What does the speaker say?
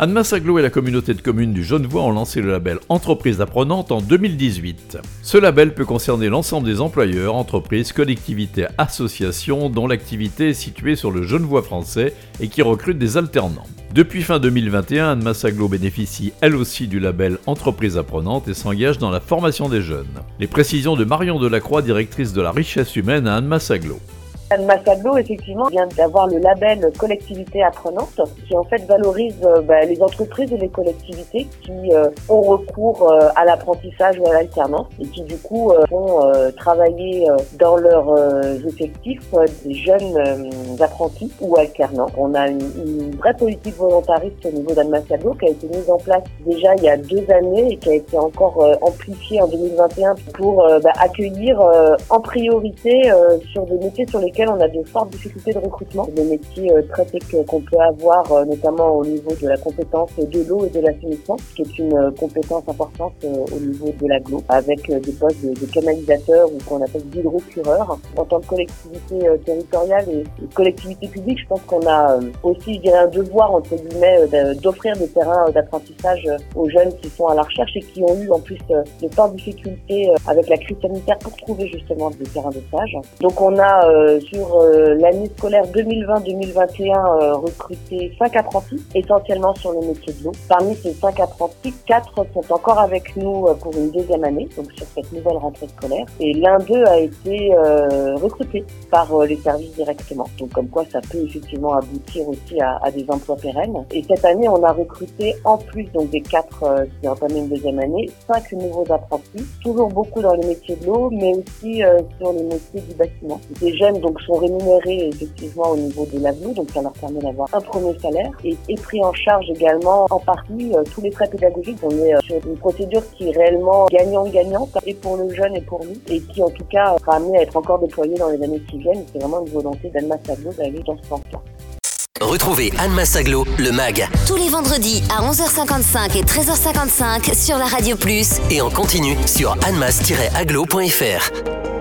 Annemasse Aglo et la communauté de communes du Genevois ont lancé le label Entreprise apprenante en 2018. Ce label peut concerner l'ensemble des employeurs, entreprises, collectivités, associations dont l'activité est située sur le Genevois français et qui recrutent des alternants. Depuis fin 2021, Annemasse Aglo bénéficie elle aussi du label Entreprise apprenante et s'engage dans la formation des jeunes. Les précisions de Marion Delacroix, directrice de la richesse humaine à Annemasse Aglo. Anne Massaglo, effectivement, vient d'avoir le label collectivité apprenante, qui en fait valorise euh, bah, les entreprises et les collectivités qui euh, ont recours euh, à l'apprentissage ou à l'alternance et qui du coup font travailler dans leurs effectifs des jeunes apprentis ou alternants. On a une, une, vraie politique volontariste au niveau d'Anne Massaglo qui a été mise en place déjà il y a deux années et qui a été encore amplifiée en 2021 pour bah, accueillir en priorité sur des métiers sur lesquels on a de fortes difficultés de recrutement, des métiers euh, très tech qu'on peut avoir, euh, notamment au niveau de la compétence de l'eau et de l'assainissement, qui est une euh, compétence importante au niveau de l'aglo, avec des postes de, canalisateurs ou qu'on appelle d'hydrocureurs. En tant que collectivité territoriale et, collectivité publique, je pense qu'on a aussi, je dirais, un devoir, entre guillemets, d'offrir des terrains d'apprentissage aux jeunes qui sont à la recherche et qui ont eu en plus de fortes difficultés avec la crise sanitaire pour trouver justement des terrains de stage. Donc on a sur euh, l'année scolaire 2020-2021 euh, recruté 5 apprentis, essentiellement sur le métier de l'eau. Parmi ces 5 apprentis, 4 sont encore avec nous euh, pour une deuxième année, donc sur cette nouvelle rentrée scolaire. Et l'un d'eux a été recruté par les services directement. Donc comme quoi ça peut effectivement aboutir aussi à, à, des emplois pérennes. Et cette année, on a recruté en plus donc des 4 qui ont entamé une deuxième année, 5 nouveaux apprentis, toujours beaucoup dans le métier de l'eau, mais aussi sur les métiers du bâtiment. Des jeunes donc sont rémunérés effectivement au niveau de l'avenue, donc ça leur permet d'avoir un premier salaire et est pris en charge également en partie euh, tous les frais pédagogiques. On est euh, sur une procédure qui est réellement gagnant-gagnante et pour le jeune et pour nous et qui en tout cas sera amenée à être encore déployée dans les années qui viennent. C'est vraiment une volonté d'Anne Massaglo d'aller dans ce sens-là. Retrouvez Anne Massaglo, le MAG. Tous les vendredis à 11h55 et 13h55 sur la Radio Plus. Et en continu sur annemass-aglo.fr.